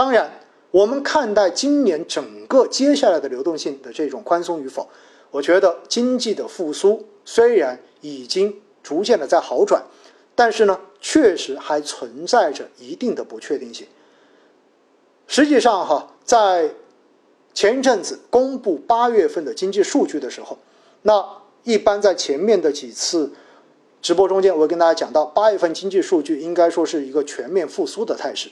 当然，我们看待今年整个接下来的流动性的这种宽松与否，我觉得经济的复苏虽然已经逐渐的在好转，但是呢，确实还存在着一定的不确定性。实际上，哈，在前一阵子公布八月份的经济数据的时候，那一般在前面的几次直播中间，我跟大家讲到，八月份经济数据应该说是一个全面复苏的态势。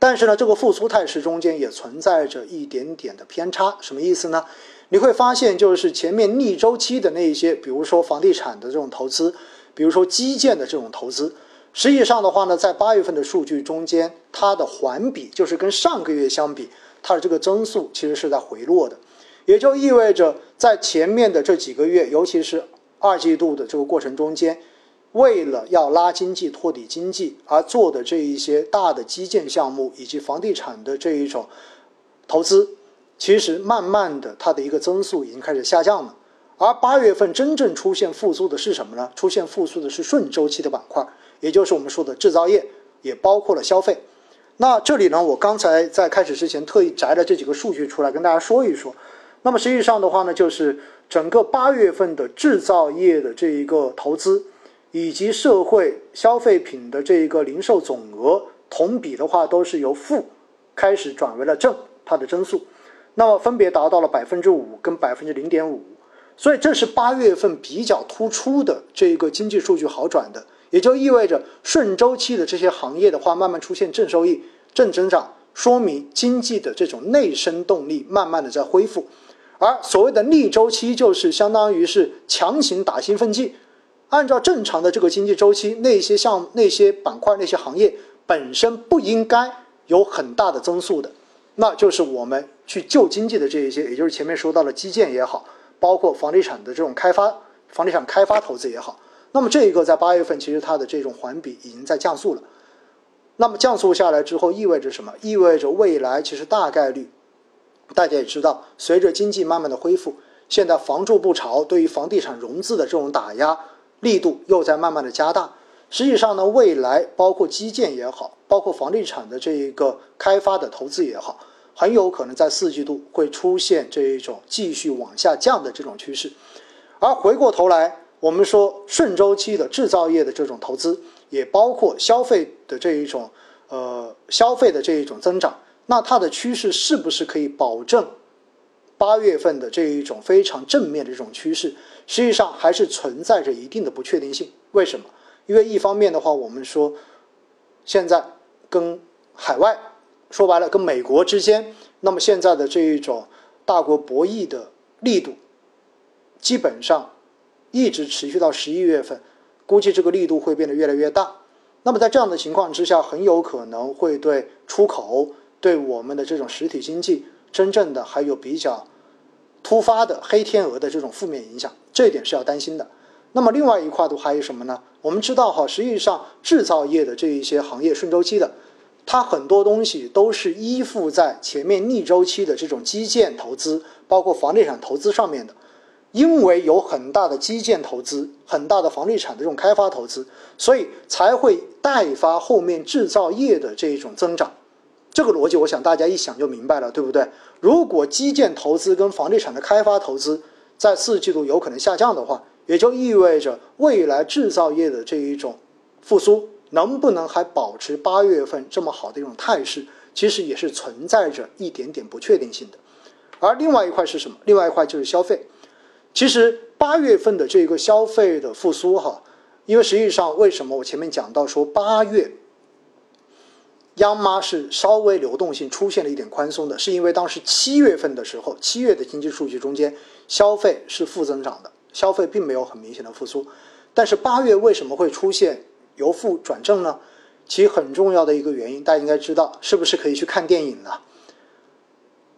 但是呢，这个复苏态势中间也存在着一点点的偏差，什么意思呢？你会发现，就是前面逆周期的那一些，比如说房地产的这种投资，比如说基建的这种投资。实际上的话呢，在八月份的数据中间，它的环比就是跟上个月相比，它的这个增速其实是在回落的，也就意味着在前面的这几个月，尤其是二季度的这个过程中间，为了要拉经济、托底经济而做的这一些大的基建项目以及房地产的这一种投资，其实慢慢的它的一个增速已经开始下降了。而八月份真正出现复苏的是什么呢？出现复苏的是顺周期的板块。也就是我们说的制造业，也包括了消费。那这里呢，我刚才在开始之前特意摘了这几个数据出来跟大家说一说。那么实际上的话呢，就是整个八月份的制造业的这一个投资，以及社会消费品的这一个零售总额，同比的话都是由负开始转为了正，它的增速，那么分别达到了百分之五跟百分之零点五。所以这是八月份比较突出的这一个经济数据好转的。也就意味着顺周期的这些行业的话，慢慢出现正收益、正增长，说明经济的这种内生动力慢慢的在恢复。而所谓的逆周期，就是相当于是强行打兴奋剂。按照正常的这个经济周期，那些像那些板块、那些行业本身不应该有很大的增速的，那就是我们去救经济的这一些，也就是前面说到的基建也好，包括房地产的这种开发、房地产开发投资也好。那么这一个在八月份，其实它的这种环比已经在降速了。那么降速下来之后，意味着什么？意味着未来其实大概率，大家也知道，随着经济慢慢的恢复，现在房住不炒对于房地产融资的这种打压力度又在慢慢的加大。实际上呢，未来包括基建也好，包括房地产的这一个开发的投资也好，很有可能在四季度会出现这一种继续往下降的这种趋势。而回过头来。我们说顺周期的制造业的这种投资，也包括消费的这一种呃消费的这一种增长，那它的趋势是不是可以保证八月份的这一种非常正面的这种趋势？实际上还是存在着一定的不确定性。为什么？因为一方面的话，我们说现在跟海外说白了，跟美国之间，那么现在的这一种大国博弈的力度，基本上。一直持续到十一月份，估计这个力度会变得越来越大。那么在这样的情况之下，很有可能会对出口、对我们的这种实体经济，真正的还有比较突发的黑天鹅的这种负面影响，这一点是要担心的。那么另外一块度还有什么呢？我们知道哈，实际上制造业的这一些行业顺周期的，它很多东西都是依附在前面逆周期的这种基建投资，包括房地产投资上面的。因为有很大的基建投资、很大的房地产的这种开发投资，所以才会带发后面制造业的这一种增长。这个逻辑，我想大家一想就明白了，对不对？如果基建投资跟房地产的开发投资在四季度有可能下降的话，也就意味着未来制造业的这一种复苏能不能还保持八月份这么好的一种态势，其实也是存在着一点点不确定性的。而另外一块是什么？另外一块就是消费。其实八月份的这个消费的复苏，哈，因为实际上为什么我前面讲到说八月央妈是稍微流动性出现了一点宽松的，是因为当时七月份的时候，七月的经济数据中间消费是负增长的，消费并没有很明显的复苏。但是八月为什么会出现由负转正呢？其很重要的一个原因，大家应该知道，是不是可以去看电影了？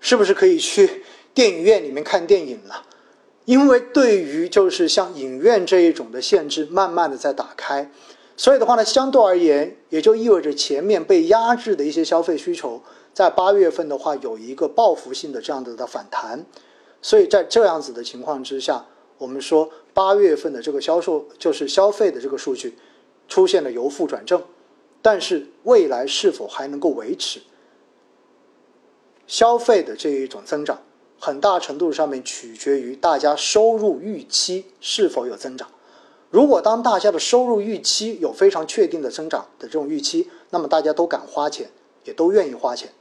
是不是可以去电影院里面看电影了？因为对于就是像影院这一种的限制，慢慢的在打开，所以的话呢，相对而言，也就意味着前面被压制的一些消费需求，在八月份的话有一个报复性的这样子的反弹，所以在这样子的情况之下，我们说八月份的这个销售就是消费的这个数据出现了由负转正，但是未来是否还能够维持，消费的这一种增长，很大程度上面取决于大家收入预期是否有增长。如果当大家的收入预期有非常确定的增长的这种预期，那么大家都敢花钱，也都愿意花钱。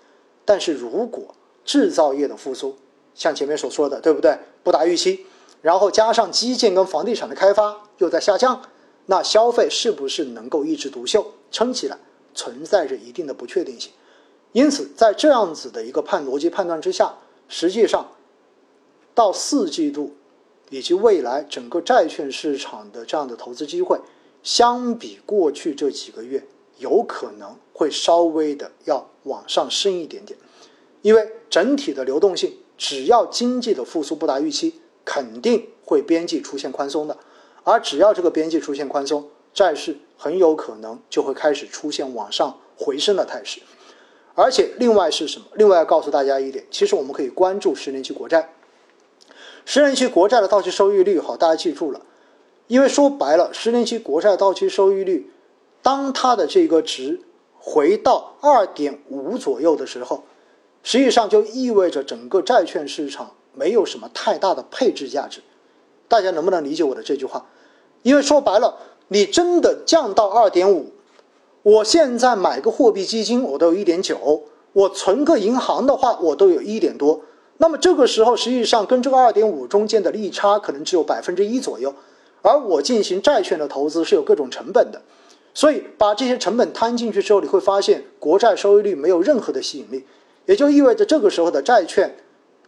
但是如果制造业的复苏，像前面所说的，对不对？不达预期，然后加上基建跟房地产的开发又在下降，那消费是不是能够一枝独秀撑起来，存在着一定的不确定性。因此，在这样子的一个判逻辑判断之下，实际上到四季度。以及未来整个债券市场的这样的投资机会，相比过去这几个月，有可能会稍微的要往上升一点点，因为整体的流动性，只要经济的复苏不达预期，肯定会边际出现宽松的，而只要这个边际出现宽松，债市很有可能就会开始出现往上回升的态势，而且另外是什么？另外要告诉大家一点，其实我们可以关注十年期国债。十年期国债的到期收益率，好，大家记住了，因为说白了，十年期国债到期收益率，当它的这个值回到二点五左右的时候，实际上就意味着整个债券市场没有什么太大的配置价值。大家能不能理解我的这句话？因为说白了，你真的降到二点五，我现在买个货币基金，我都有一点九，我存个银行的话，我都有一点多。那么这个时候，实际上跟这个二点五中间的利差可能只有百分之一左右，而我进行债券的投资是有各种成本的，所以把这些成本摊进去之后，你会发现国债收益率没有任何的吸引力，也就意味着这个时候的债券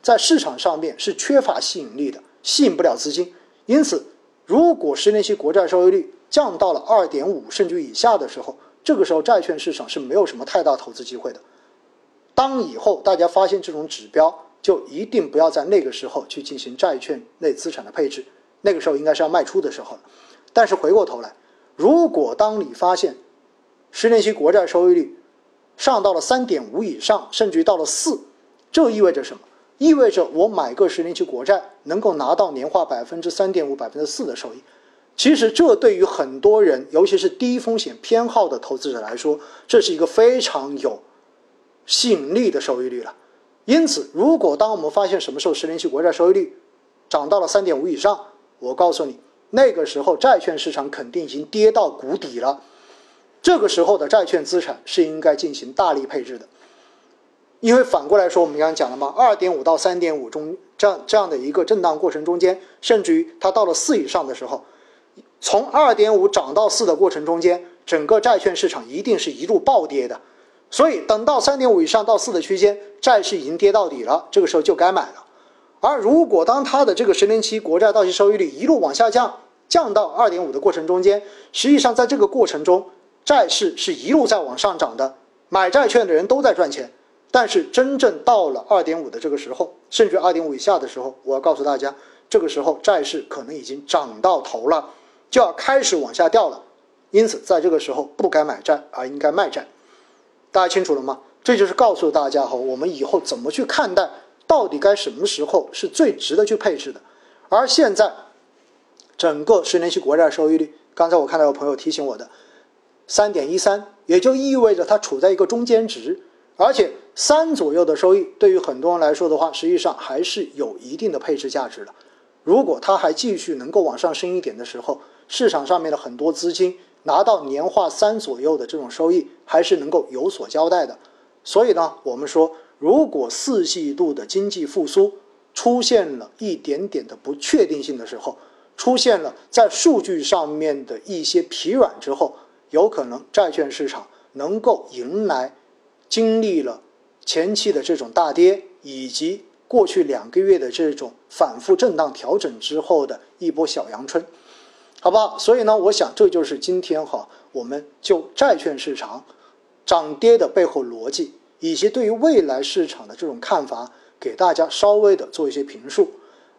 在市场上面是缺乏吸引力的，吸引不了资金。因此，如果十年期国债收益率降到了二点五甚至以下的时候，这个时候债券市场是没有什么太大投资机会的。当以后大家发现这种指标，就一定不要在那个时候去进行债券类资产的配置，那个时候应该是要卖出的时候了。但是回过头来，如果当你发现十年期国债收益率上到了三点五以上，甚至于到了四，这意味着什么？意味着我买个十年期国债能够拿到年化百分之三点五、百分之四的收益。其实这对于很多人，尤其是低风险偏好的投资者来说，这是一个非常有吸引力的收益率了。因此，如果当我们发现什么时候十年期国债收益率涨到了三点五以上，我告诉你，那个时候债券市场肯定已经跌到谷底了。这个时候的债券资产是应该进行大力配置的，因为反过来说，我们刚刚讲了嘛，二点五到三点五中这样这样的一个震荡过程中间，甚至于它到了四以上的时候，从二点五涨到四的过程中间，整个债券市场一定是一路暴跌的。所以，等到三点五以上到四的区间，债市已经跌到底了，这个时候就该买了。而如果当它的这个十年期国债到期收益率一路往下降，降到二点五的过程中间，实际上在这个过程中，债市是一路在往上涨的，买债券的人都在赚钱。但是真正到了二点五的这个时候，甚至二点五以下的时候，我要告诉大家，这个时候债市可能已经涨到头了，就要开始往下掉了。因此，在这个时候不该买债，而应该卖债。大家清楚了吗？这就是告诉大家哈，我们以后怎么去看待，到底该什么时候是最值得去配置的。而现在，整个十年期国债收益率，刚才我看到有朋友提醒我的，三点一三，也就意味着它处在一个中间值，而且三左右的收益，对于很多人来说的话，实际上还是有一定的配置价值的。如果它还继续能够往上升一点的时候，市场上面的很多资金。拿到年化三左右的这种收益，还是能够有所交代的。所以呢，我们说，如果四季度的经济复苏出现了一点点的不确定性的时候，出现了在数据上面的一些疲软之后，有可能债券市场能够迎来经历了前期的这种大跌，以及过去两个月的这种反复震荡调整之后的一波小阳春。好吧，所以呢，我想这就是今天哈，我们就债券市场涨跌的背后逻辑，以及对于未来市场的这种看法，给大家稍微的做一些评述。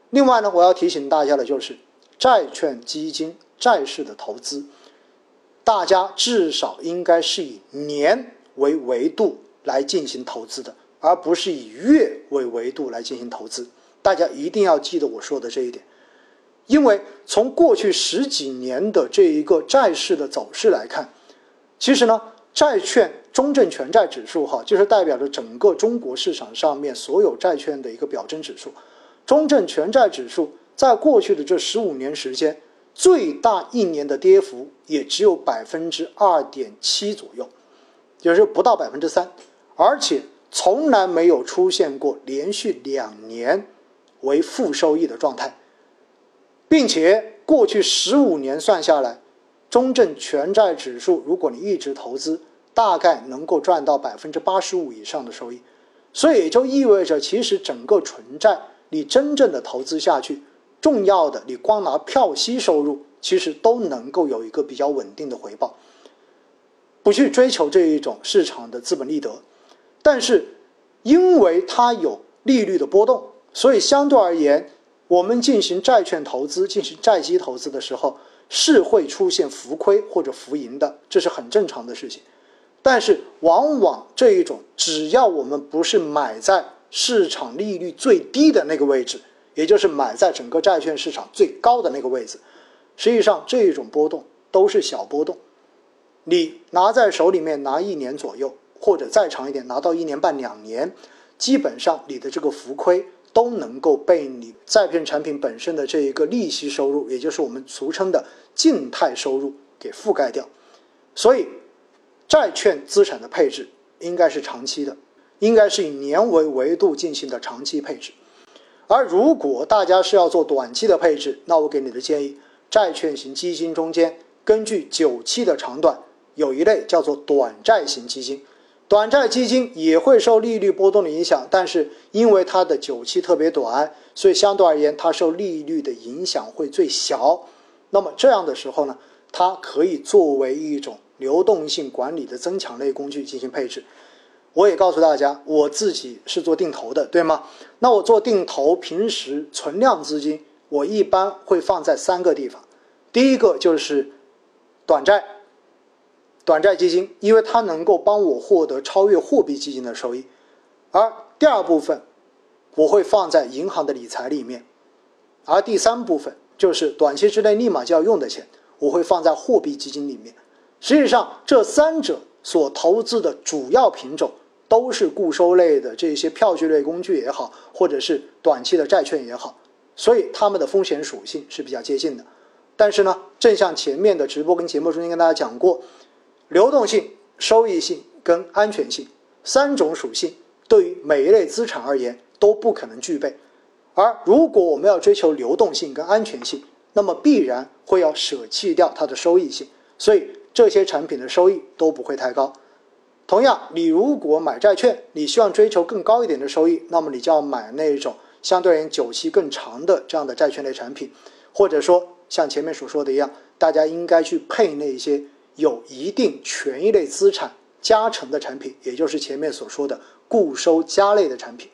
另外呢，我要提醒大家的就是，债券基金债市的投资，大家至少应该是以年为维度来进行投资的，而不是以月为维度来进行投资。大家一定要记得我说的这一点。因为从过去十几年的这一个债市的走势来看，其实呢，债券中证全债指数哈，就是代表着整个中国市场上面所有债券的一个表征指数。中证全债指数在过去的这十五年时间，最大一年的跌幅也只有百分之二点七左右，也就是不到百分之三，而且从来没有出现过连续两年为负收益的状态，并且过去十五年算下来。中证全债指数，如果你一直投资，大概能够赚到百分之八十五以上的收益，所以也就意味着，其实整个纯债你真正的投资下去，重要的你光拿票息收入，其实都能够有一个比较稳定的回报，不去追求这一种市场的资本利得，但是因为它有利率的波动，所以相对而言，我们进行债券投资、进行债基投资的时候。是会出现浮亏或者浮盈的，这是很正常的事情。但是，往往这一种，只要我们不是买在市场利率最低的那个位置，也就是买在整个债券市场最高的那个位置，实际上这一种波动都是小波动。你拿在手里面拿一年左右，或者再长一点，拿到一年半两年，基本上你的这个浮亏。都能够被你债券产品本身的这一个利息收入，也就是我们俗称的静态收入给覆盖掉。所以，债券资产的配置应该是长期的，应该是以年为维度进行的长期配置。而如果大家是要做短期的配置，那我给你的建议，债券型基金中间根据久期的长短，有一类叫做短债型基金。短债基金也会受利率波动的影响，但是因为它的久期特别短，所以相对而言，它受利率的影响会最小。那么这样的时候呢，它可以作为一种流动性管理的增强类工具进行配置。我也告诉大家，我自己是做定投的，对吗？那我做定投，平时存量资金，我一般会放在三个地方。第一个就是短债。短债基金，因为它能够帮我获得超越货币基金的收益，而第二部分我会放在银行的理财里面，而第三部分就是短期之内立马就要用的钱，我会放在货币基金里面。实际上，这三者所投资的主要品种都是固收类的这些票据类工具也好，或者是短期的债券也好，所以它们的风险属性是比较接近的。但是呢，正像前面的直播跟节目中间跟大家讲过。流动性、收益性跟安全性三种属性，对于每一类资产而言都不可能具备。而如果我们要追求流动性跟安全性，那么必然会要舍弃掉它的收益性，所以这些产品的收益都不会太高。同样，你如果买债券，你希望追求更高一点的收益，那么你就要买那种相对而言久期更长的这样的债券类产品，或者说像前面所说的一样，大家应该去配那些。有一定权益类资产加成的产品，也就是前面所说的固收加类的产品。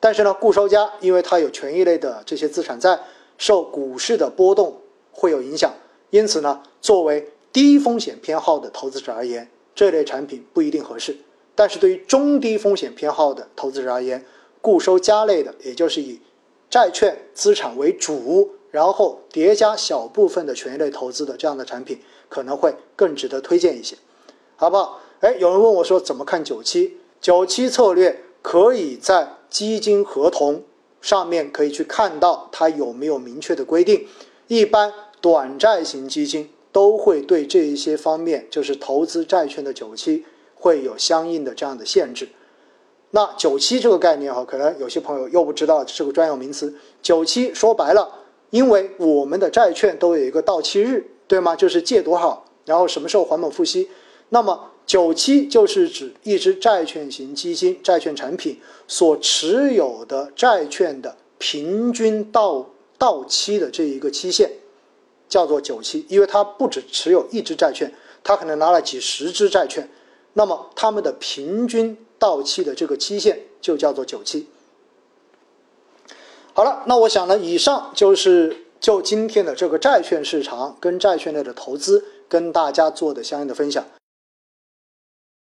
但是呢，固收加因为它有权益类的这些资产在，受股市的波动会有影响，因此呢，作为低风险偏好的投资者而言，这类产品不一定合适。但是对于中低风险偏好的投资者而言，固收加类的，也就是以债券资产为主，然后叠加小部分的权益类投资的这样的产品。可能会更值得推荐一些，好不好？哎，有人问我说怎么看九期？九期策略可以在基金合同上面可以去看到它有没有明确的规定。一般短债型基金都会对这一些方面，就是投资债券的九期会有相应的这样的限制。那九期这个概念哈，可能有些朋友又不知道这个专有名词。九期说白了，因为我们的债券都有一个到期日。对吗？就是借多少，然后什么时候还本付息？那么久期就是指一只债券型基金、债券产品所持有的债券的平均到到期的这一个期限，叫做久期。因为它不只持有一只债券，它可能拿了几十只债券，那么它们的平均到期的这个期限就叫做久期。好了，那我想呢，以上就是。就今天的这个债券市场跟债券类的投资，跟大家做的相应的分享。